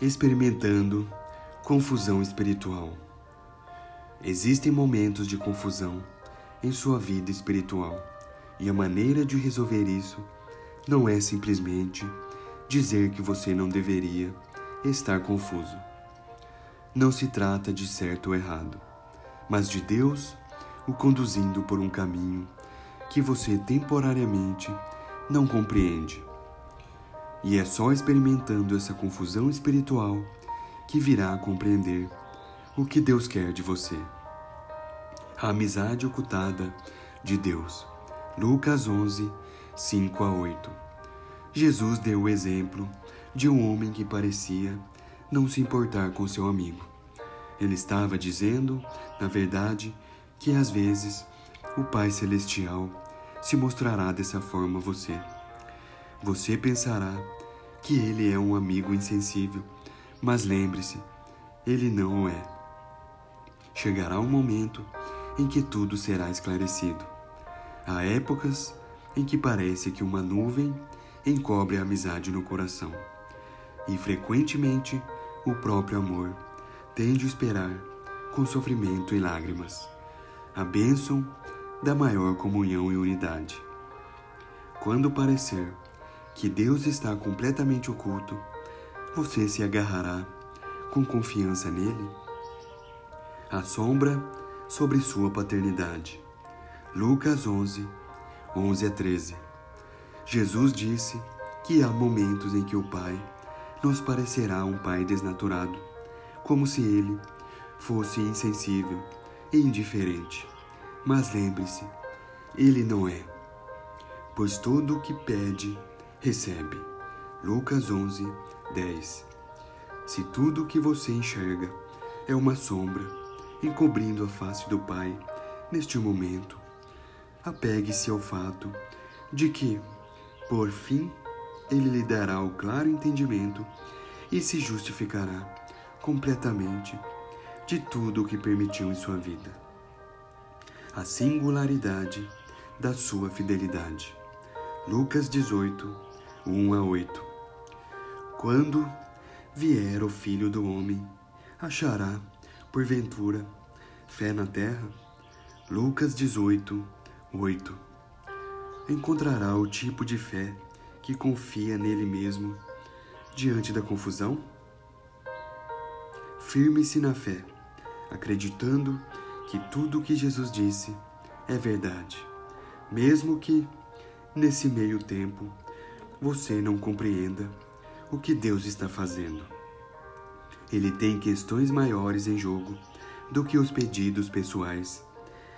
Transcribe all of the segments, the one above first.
experimentando confusão espiritual. Existem momentos de confusão em sua vida espiritual e a maneira de resolver isso não é simplesmente dizer que você não deveria estar confuso. Não se trata de certo ou errado, mas de Deus o conduzindo por um caminho que você temporariamente não compreende. E é só experimentando essa confusão espiritual que virá a compreender o que Deus quer de você. A amizade ocultada de Deus. Lucas 11, 5 a 8. Jesus deu o exemplo de um homem que parecia não se importar com seu amigo. Ele estava dizendo, na verdade, que às vezes o Pai Celestial se mostrará dessa forma a você. Você pensará que ele é um amigo insensível, mas lembre-se, ele não o é. Chegará um momento em que tudo será esclarecido. Há épocas em que parece que uma nuvem encobre a amizade no coração, e frequentemente o próprio amor tende a esperar com sofrimento e lágrimas a bênção da maior comunhão e unidade. Quando parecer que Deus está completamente oculto, você se agarrará com confiança nele? A sombra sobre sua paternidade. Lucas 11, 11 a 13. Jesus disse que há momentos em que o Pai nos parecerá um Pai desnaturado, como se ele fosse insensível e indiferente. Mas lembre-se, ele não é, pois tudo o que pede, recebe. Lucas 11, 10. Se tudo o que você enxerga é uma sombra encobrindo a face do Pai neste momento, apegue-se ao fato de que, por fim, ele lhe dará o claro entendimento e se justificará completamente de tudo o que permitiu em sua vida a singularidade da sua fidelidade. Lucas 18, 1 a 8. Quando vier o Filho do Homem, achará, porventura, fé na terra? Lucas 18, 8. Encontrará o tipo de fé que confia nele mesmo diante da confusão? Firme-se na fé, acreditando que tudo o que Jesus disse é verdade, mesmo que, nesse meio tempo, você não compreenda o que Deus está fazendo. Ele tem questões maiores em jogo do que os pedidos pessoais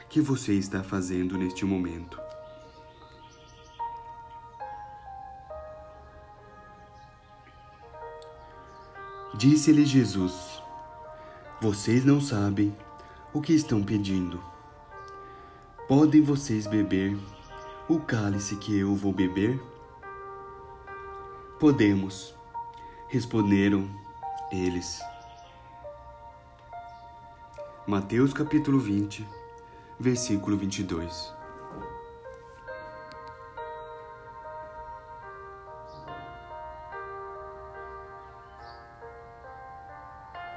que você está fazendo neste momento. Disse-lhe Jesus: Vocês não sabem o que estão pedindo. Podem vocês beber o cálice que eu vou beber? Podemos, responderam eles. Mateus capítulo 20, versículo 22.